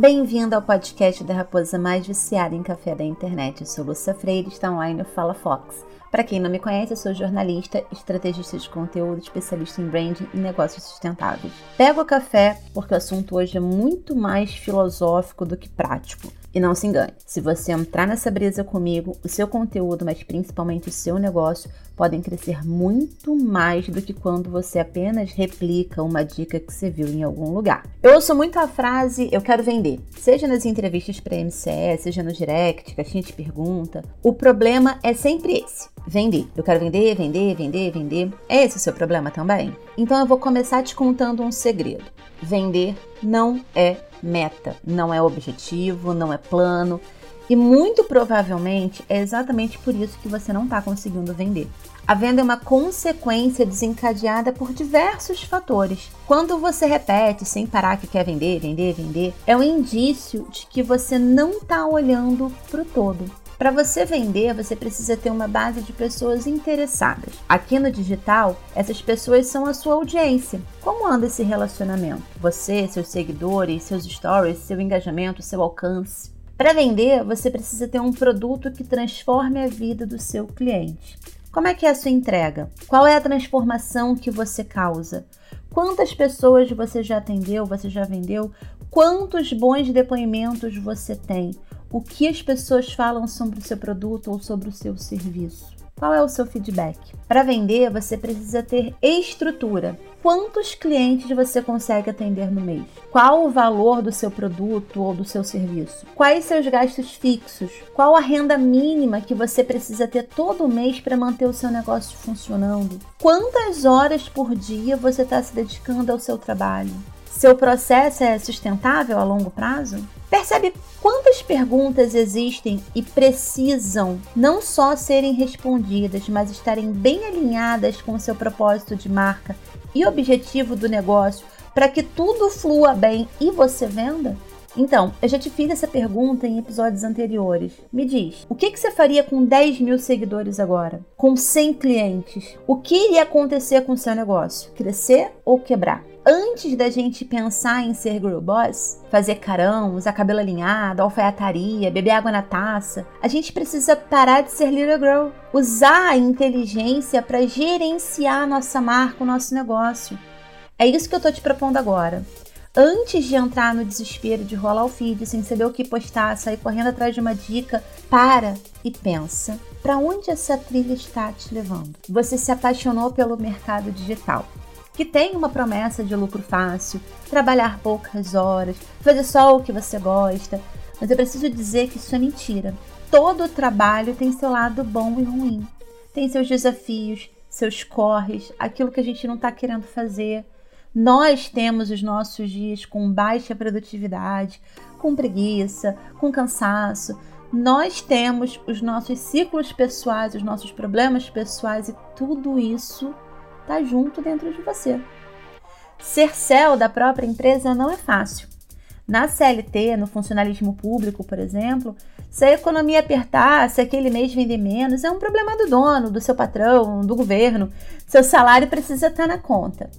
Bem-vindo ao podcast da raposa mais viciada em café da internet. Eu sou Lúcia Freire, está online no Fala Fox. Para quem não me conhece, eu sou jornalista, estrategista de conteúdo, especialista em branding e negócios sustentáveis. Pego o café porque o assunto hoje é muito mais filosófico do que prático. E não se engane, se você entrar nessa brisa comigo, o seu conteúdo, mas principalmente o seu negócio, podem crescer muito mais do que quando você apenas replica uma dica que você viu em algum lugar. Eu ouço muito a frase eu quero vender, seja nas entrevistas para MCE, seja no direct, caixinha de pergunta. O problema é sempre esse: vender. Eu quero vender, vender, vender, vender. É esse o seu problema também? Então eu vou começar te contando um segredo. Vender não é meta, não é objetivo, não é plano. E muito provavelmente é exatamente por isso que você não está conseguindo vender. A venda é uma consequência desencadeada por diversos fatores. Quando você repete sem parar que quer vender, vender, vender, é um indício de que você não está olhando para o todo. Para você vender, você precisa ter uma base de pessoas interessadas. Aqui no digital, essas pessoas são a sua audiência. Como anda esse relacionamento? Você, seus seguidores, seus stories, seu engajamento, seu alcance. Para vender, você precisa ter um produto que transforme a vida do seu cliente. Como é que é a sua entrega? Qual é a transformação que você causa? Quantas pessoas você já atendeu, você já vendeu? Quantos bons depoimentos você tem? O que as pessoas falam sobre o seu produto ou sobre o seu serviço. Qual é o seu feedback? Para vender, você precisa ter estrutura. Quantos clientes você consegue atender no mês? Qual o valor do seu produto ou do seu serviço? Quais seus gastos fixos? Qual a renda mínima que você precisa ter todo mês para manter o seu negócio funcionando? Quantas horas por dia você está se dedicando ao seu trabalho? Seu processo é sustentável a longo prazo? Percebe quantas perguntas existem e precisam não só serem respondidas, mas estarem bem alinhadas com o seu propósito de marca e objetivo do negócio para que tudo flua bem e você venda? Então, eu já te fiz essa pergunta em episódios anteriores. Me diz, o que, que você faria com 10 mil seguidores agora? Com 100 clientes? O que iria acontecer com o seu negócio? Crescer ou quebrar? Antes da gente pensar em ser girl boss, fazer carão, usar cabelo alinhado, alfaiataria, beber água na taça, a gente precisa parar de ser little girl, usar a inteligência para gerenciar nossa marca, o nosso negócio. É isso que eu tô te propondo agora. Antes de entrar no desespero de rolar o feed sem saber o que postar, sair correndo atrás de uma dica, para e pensa. Para onde essa trilha está te levando? Você se apaixonou pelo mercado digital que tem uma promessa de lucro fácil, trabalhar poucas horas, fazer só o que você gosta. Mas eu preciso dizer que isso é mentira. Todo trabalho tem seu lado bom e ruim. Tem seus desafios, seus corres, aquilo que a gente não está querendo fazer. Nós temos os nossos dias com baixa produtividade, com preguiça, com cansaço. Nós temos os nossos ciclos pessoais, os nossos problemas pessoais e tudo isso está junto dentro de você. Ser céu da própria empresa não é fácil. Na CLT, no funcionalismo público, por exemplo, se a economia apertar, se aquele mês vender menos, é um problema do dono, do seu patrão, do governo. Seu salário precisa estar na conta.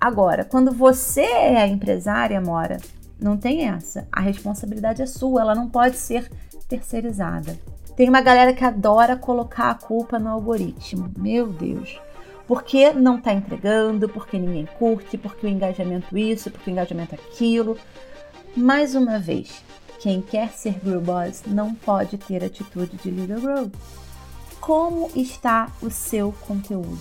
Agora, quando você é empresária, Mora, não tem essa. A responsabilidade é sua, ela não pode ser terceirizada. Tem uma galera que adora colocar a culpa no algoritmo. Meu Deus porque não está entregando, porque ninguém curte, porque o engajamento isso, porque o engajamento aquilo. Mais uma vez, quem quer ser Girl Boss não pode ter atitude de Little Girl. Como está o seu conteúdo?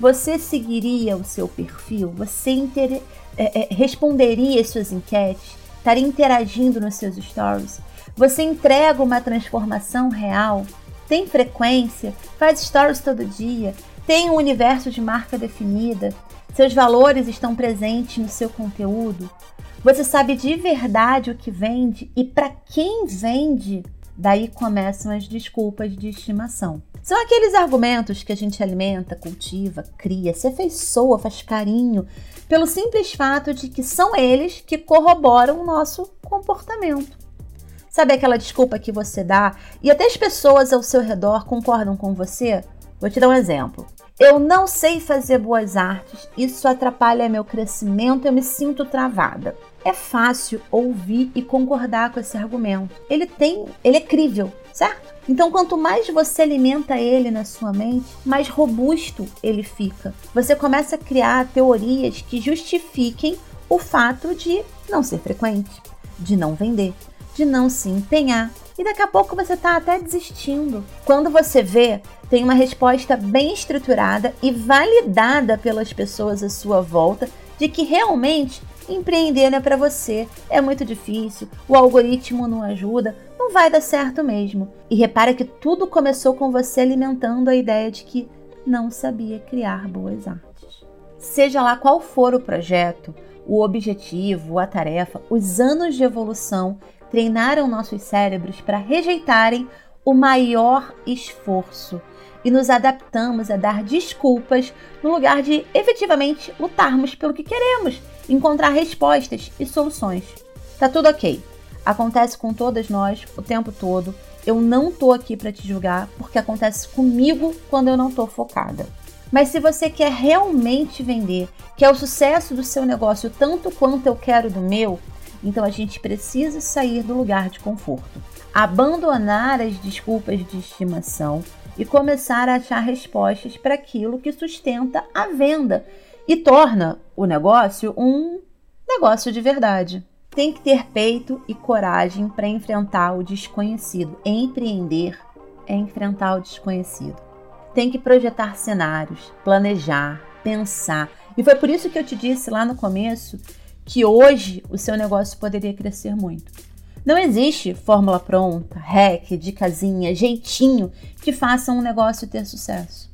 Você seguiria o seu perfil? Você inter... é, é, responderia as suas enquetes? Estaria interagindo nos seus stories? Você entrega uma transformação real? Tem frequência? Faz stories todo dia? Tem um universo de marca definida, seus valores estão presentes no seu conteúdo, você sabe de verdade o que vende e para quem vende, daí começam as desculpas de estimação. São aqueles argumentos que a gente alimenta, cultiva, cria, se afeiçoa, faz carinho, pelo simples fato de que são eles que corroboram o nosso comportamento. Sabe aquela desculpa que você dá e até as pessoas ao seu redor concordam com você? Vou te dar um exemplo. Eu não sei fazer boas artes, isso atrapalha meu crescimento, eu me sinto travada. é fácil ouvir e concordar com esse argumento. Ele tem, ele é crível, certo? Então, quanto mais você alimenta ele na sua mente, mais robusto ele fica. Você começa a criar teorias que justifiquem o fato de não ser frequente, de não vender, de não se empenhar. E daqui a pouco você está até desistindo. Quando você vê, tem uma resposta bem estruturada e validada pelas pessoas à sua volta de que realmente empreender não é para você, é muito difícil, o algoritmo não ajuda, não vai dar certo mesmo. E repara que tudo começou com você alimentando a ideia de que não sabia criar boas artes. Seja lá qual for o projeto, o objetivo, a tarefa, os anos de evolução treinaram nossos cérebros para rejeitarem o maior esforço e nos adaptamos a dar desculpas no lugar de efetivamente lutarmos pelo que queremos, encontrar respostas e soluções. Tá tudo ok. Acontece com todas nós o tempo todo. Eu não tô aqui para te julgar porque acontece comigo quando eu não tô focada. Mas se você quer realmente vender, quer o sucesso do seu negócio tanto quanto eu quero do meu, então a gente precisa sair do lugar de conforto, abandonar as desculpas de estimação e começar a achar respostas para aquilo que sustenta a venda e torna o negócio um negócio de verdade. Tem que ter peito e coragem para enfrentar o desconhecido. Empreender é enfrentar o desconhecido. Tem que projetar cenários, planejar, pensar. E foi por isso que eu te disse lá no começo que hoje o seu negócio poderia crescer muito. Não existe fórmula pronta, hack, dicasinha, jeitinho que faça um negócio ter sucesso.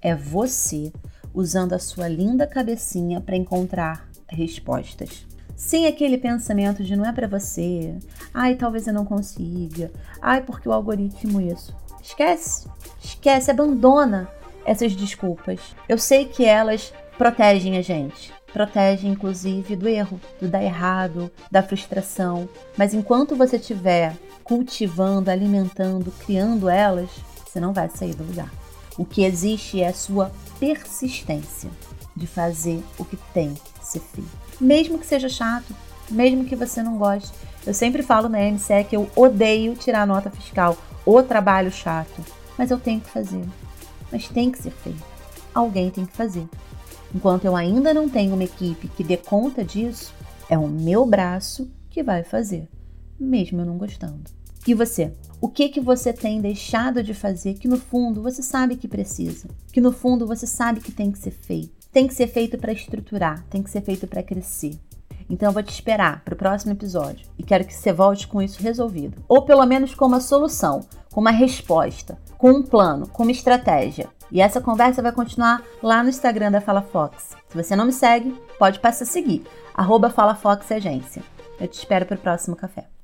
É você usando a sua linda cabecinha para encontrar respostas. Sem aquele pensamento de não é para você, ai, talvez eu não consiga, ai, porque o algoritmo isso. Esquece, esquece, abandona essas desculpas. Eu sei que elas protegem a gente, protege inclusive do erro, do dar errado, da frustração. Mas enquanto você estiver cultivando, alimentando, criando elas, você não vai sair do lugar. O que existe é a sua persistência de fazer o que tem que ser feito. Mesmo que seja chato, mesmo que você não goste. Eu sempre falo na MCE que eu odeio tirar nota fiscal, o trabalho chato, mas eu tenho que fazer. Mas tem que ser feito. Alguém tem que fazer. Enquanto eu ainda não tenho uma equipe que dê conta disso, é o meu braço que vai fazer, mesmo eu não gostando. E você? O que que você tem deixado de fazer que no fundo você sabe que precisa, que no fundo você sabe que tem que ser feito? Tem que ser feito para estruturar, tem que ser feito para crescer. Então eu vou te esperar para o próximo episódio e quero que você volte com isso resolvido, ou pelo menos com uma solução, com uma resposta, com um plano, com uma estratégia. E essa conversa vai continuar lá no Instagram da Fala Fox. Se você não me segue, pode passar a seguir, arroba Fala Fox Agência. Eu te espero para o próximo café.